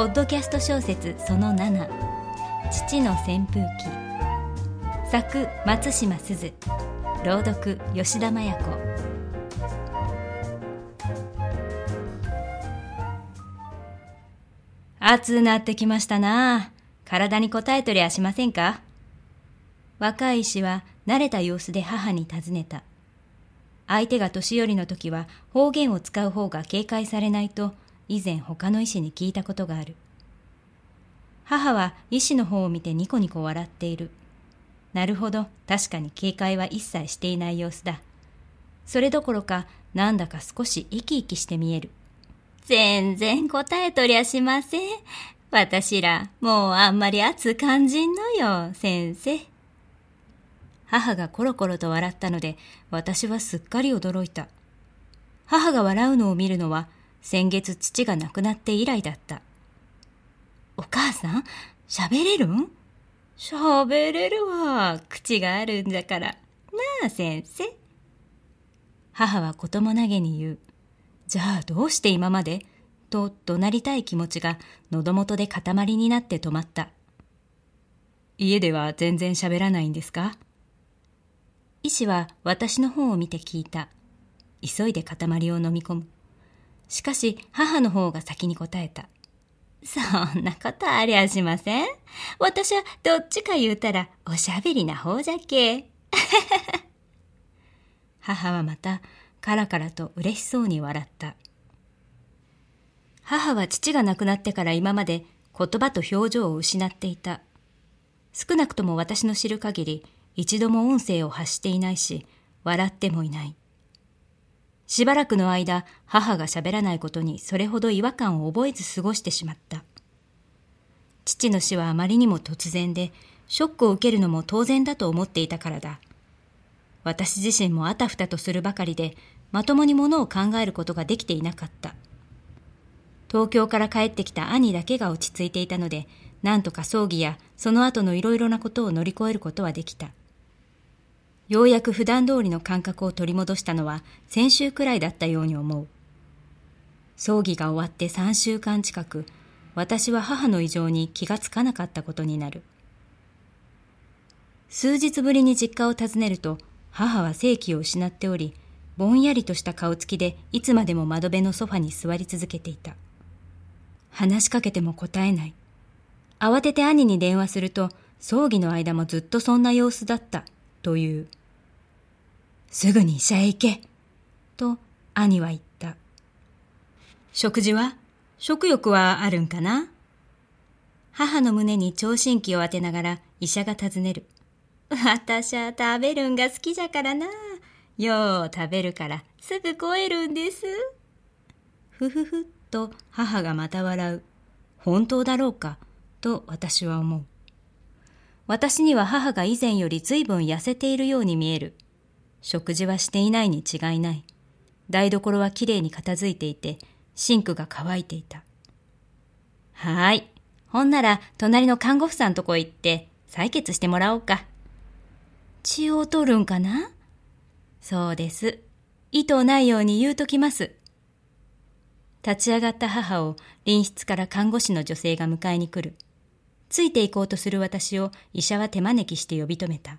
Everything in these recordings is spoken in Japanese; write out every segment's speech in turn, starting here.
ポッドキャスト小説その7父の扇風機。作松島すず。朗読吉田麻也子。暑なってきましたな。体に応えとりゃしませんか？若い医師は慣れた様子で母に尋ねた。相手が年寄りの時は方言を使う方が警戒されないと以前他の医師に聞いたことがある。母は医師の方を見てニコニコ笑っている。なるほど、確かに警戒は一切していない様子だ。それどころか、なんだか少し生き生きして見える。全然答えとりゃしません。私ら、もうあんまり熱感じんのよ、先生。母がコロコロと笑ったので、私はすっかり驚いた。母が笑うのを見るのは、先月父が亡くなって以来だった。お母さん、喋れるん？喋れるわ。口があるんじゃから。なあ、先生。母はことも投げに言う。じゃあどうして今まで？と怒鳴りたい気持ちが喉元で塊になって止まった。家では全然喋らないんですか？医師は私の方を見て聞いた。急いで塊を飲み込む。しかし母の方が先に答えた。そんなことありゃしません。私はどっちか言うたらおしゃべりな方じゃけ。母はまたカラカラと嬉しそうに笑った。母は父が亡くなってから今まで言葉と表情を失っていた。少なくとも私の知る限り一度も音声を発していないし、笑ってもいない。しばらくの間、母が喋らないことにそれほど違和感を覚えず過ごしてしまった。父の死はあまりにも突然で、ショックを受けるのも当然だと思っていたからだ。私自身もあたふたとするばかりで、まともにものを考えることができていなかった。東京から帰ってきた兄だけが落ち着いていたので、なんとか葬儀やその後のいろいろなことを乗り越えることはできた。ようやく普段通りの感覚を取り戻したのは先週くらいだったように思う。葬儀が終わって3週間近く、私は母の異常に気がつかなかったことになる。数日ぶりに実家を訪ねると、母は正気を失っており、ぼんやりとした顔つきでいつまでも窓辺のソファに座り続けていた。話しかけても答えない。慌てて兄に電話すると、葬儀の間もずっとそんな様子だった、という。すぐに医者へ行け。と兄は言った。食事は食欲はあるんかな？母の胸に聴診器を当てながら医者が尋ねる。私は食べるんが好きじゃからな。よう食べるからすぐ超えるんです。ふふふっと母がまた笑う。本当だろうか？と私は思う。私には母が以前より随分痩せているように見える。食事はしていないに違いない。台所はきれいに片付いていて、シンクが乾いていた。はーい。ほんなら、隣の看護婦さんとこへ行って、採血してもらおうか。血を取るんかな？そうです。意図ないように言うときます。立ち上がった母を隣室から看護師の女性が迎えに来る。ついて行こうとする私を医者は手招きして呼び止めた。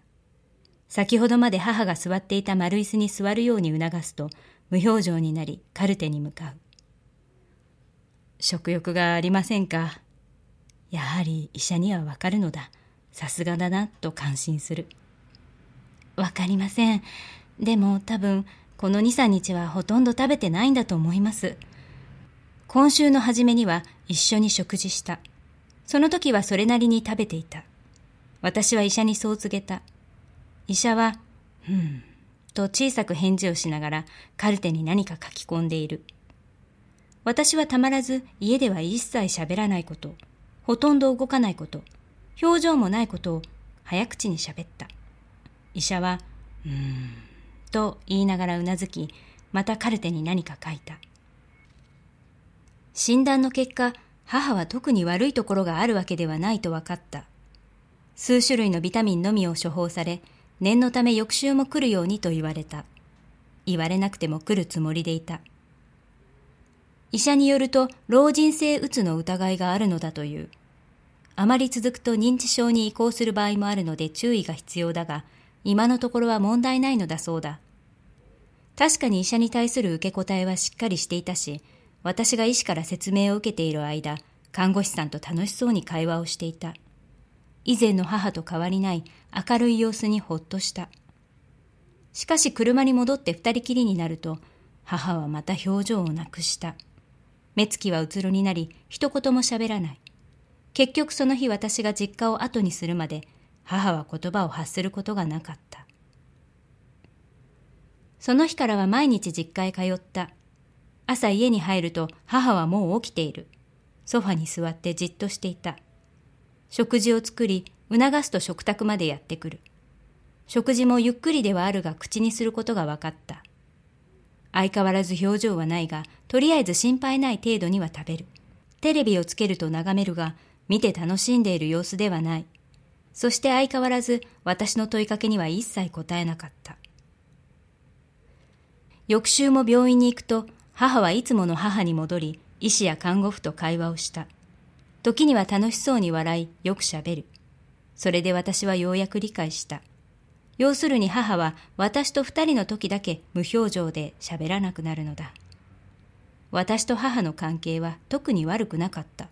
先ほどまで母が座っていた丸椅子に座るように促すと、無表情になりカルテに向かう。食欲がありませんか？やはり医者にはわかるのだ。さすがだな、と感心する。わかりません。でも多分、この2、3日はほとんど食べてないんだと思います。今週の初めには一緒に食事した。その時はそれなりに食べていた。私は医者にそう告げた。医者は、うん、と小さく返事をしながらカルテに何か書き込んでいる。私はたまらず家では一切喋らないこと、ほとんど動かないこと、表情もないことを早口に喋った。医者は、うーん、と言いながらうなずき、またカルテに何か書いた。診断の結果、母は特に悪いところがあるわけではないと分かった。数種類のビタミンのみを処方され、念のため翌週も来るようにと言われた。言われなくても来るつもりでいた。医者によると老人性うつの疑いがあるのだという。あまり続くと認知症に移行する場合もあるので注意が必要だが、今のところは問題ないのだそうだ。確かに医者に対する受け答えはしっかりしていたし、私が医師から説明を受けている間、看護師さんと楽しそうに会話をしていた。以前の母と変わりない明るい様子にほっとした。しかし車に戻って二人きりになると、母はまた表情をなくした。目つきはうつろになり、一言も喋らない。結局その日私が実家を後にするまで、母は言葉を発することがなかった。その日からは毎日実家へ通った。朝家に入ると母はもう起きている。ソファに座ってじっとしていた。食事を作り、促すと食卓までやってくる。食事もゆっくりではあるが口にすることが分かった。相変わらず表情はないが、とりあえず心配ない程度には食べる。テレビをつけると眺めるが、見て楽しんでいる様子ではない。そして相変わらず私の問いかけには一切答えなかった。翌週も病院に行くと、母はいつもの母に戻り、医師や看護婦と会話をした。時には楽しそうに笑い、よく喋る。それで私はようやく理解した。要するに母は私と二人の時だけ無表情で喋らなくなるのだ。私と母の関係は特に悪くなかった。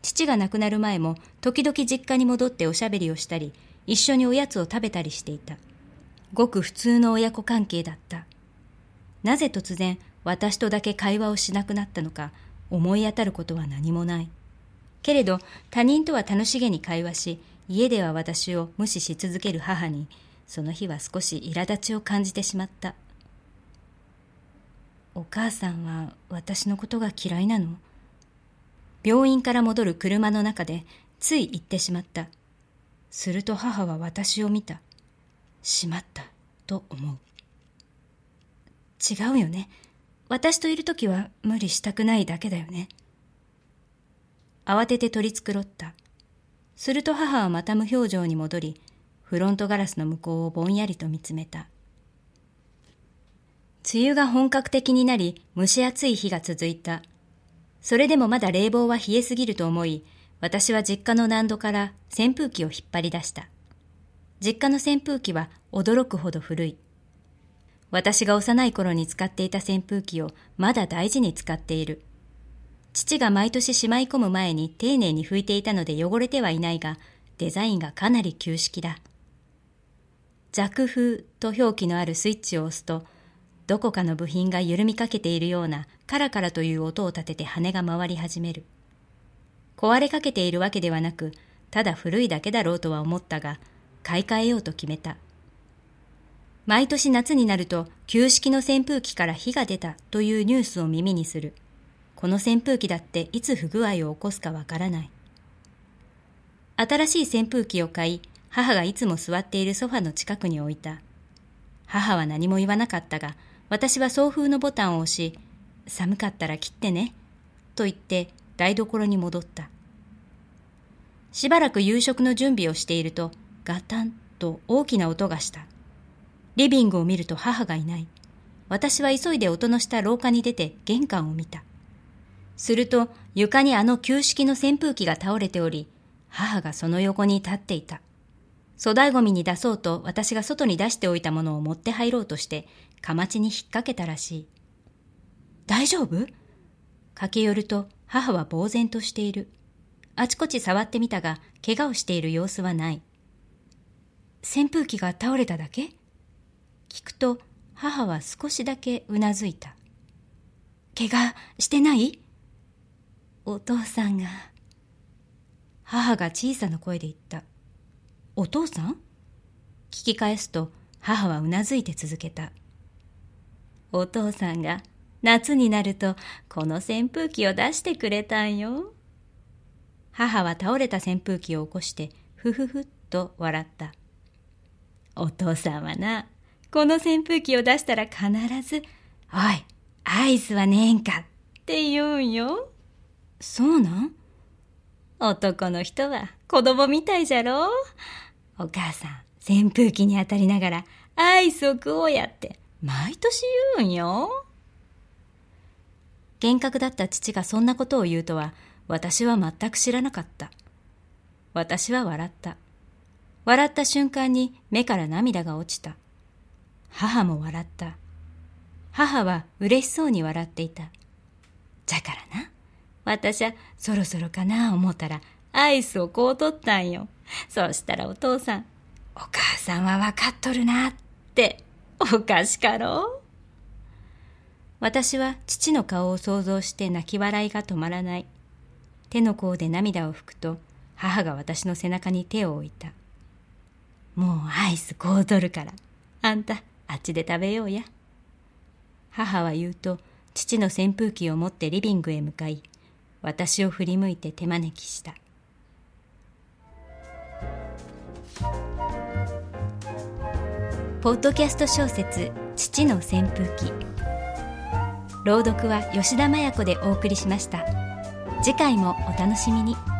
父が亡くなる前も時々実家に戻っておしゃべりをしたり、一緒におやつを食べたりしていた。ごく普通の親子関係だった。なぜ突然私とだけ会話をしなくなったのか思い当たることは何もない。けれど他人とは楽しげに会話し、家では私を無視し続ける母に、その日は少し苛立ちを感じてしまった。お母さんは私のことが嫌いなの？病院から戻る車の中でつい言ってしまった。すると母は私を見た。しまった、と思う。違うよね。私といるときは無理したくないだけだよね。慌てて取り繕った。すると母はまた無表情に戻り、フロントガラスの向こうをぼんやりと見つめた。梅雨が本格的になり、蒸し暑い日が続いた。それでもまだ冷房は冷えすぎると思い、私は実家の難度から扇風機を引っ張り出した。実家の扇風機は驚くほど古い。私が幼い頃に使っていた扇風機をまだ大事に使っている。父が毎年しまい込む前に丁寧に拭いていたので汚れてはいないが、デザインがかなり旧式だ。弱風と表記のあるスイッチを押すと、どこかの部品が緩みかけているようなカラカラという音を立てて羽が回り始める。壊れかけているわけではなく、ただ古いだけだろうとは思ったが、買い替えようと決めた。毎年夏になると、旧式の扇風機から火が出たというニュースを耳にする。この扇風機だっていつ不具合を起こすかわからない。新しい扇風機を買い、母がいつも座っているソファの近くに置いた。母は何も言わなかったが、私は送風のボタンを押し、寒かったら切ってね、と言って台所に戻った。しばらく夕食の準備をしていると、ガタンと大きな音がした。リビングを見ると母がいない。私は急いで音のした廊下に出て玄関を見た。すると床にあの旧式の扇風機が倒れており、母がその横に立っていた。粗大ゴミに出そうと私が外に出しておいたものを持って入ろうとして、かまちに引っ掛けたらしい。大丈夫？駆け寄ると母は呆然としている。あちこち触ってみたが、怪我をしている様子はない。扇風機が倒れただけ？聞くと母は少しだけうなずいた。怪我してない？お父さんが。母が小さな声で言った。お父さん？聞き返すと母はうなずいて続けた。お父さんが夏になるとこの扇風機を出してくれたんよ。母は倒れた扇風機を起こしてふふふっと笑った。お父さんはな、この扇風機を出したら必ず、おい、アイスはねえんか？って言うんよ。そうなん？男の人は子供みたいじゃろ？お母さん、扇風機に当たりながらアイスを食おうやって毎年言うんよ。厳格だった父がそんなことを言うとは私は全く知らなかった。私は笑った。笑った瞬間に目から涙が落ちた。母も笑った。母は嬉しそうに笑っていた。じゃからな。私はそろそろかな思ったらアイスをこう取ったんよ。そしたらお父さん、お母さんはわかっとるなって、おかしかろ？う。私は父の顔を想像して泣き笑いが止まらない。手の甲で涙を拭くと、母が私の背中に手を置いた。もうアイスこう取るから、あんたあっちで食べようや。母は言うと、父の扇風機を持ってリビングへ向かい、私を振り向いて手招きした。ポッドキャスト小説「父の扇風機」朗読は吉田麻也子でお送りしました次回もお楽しみに。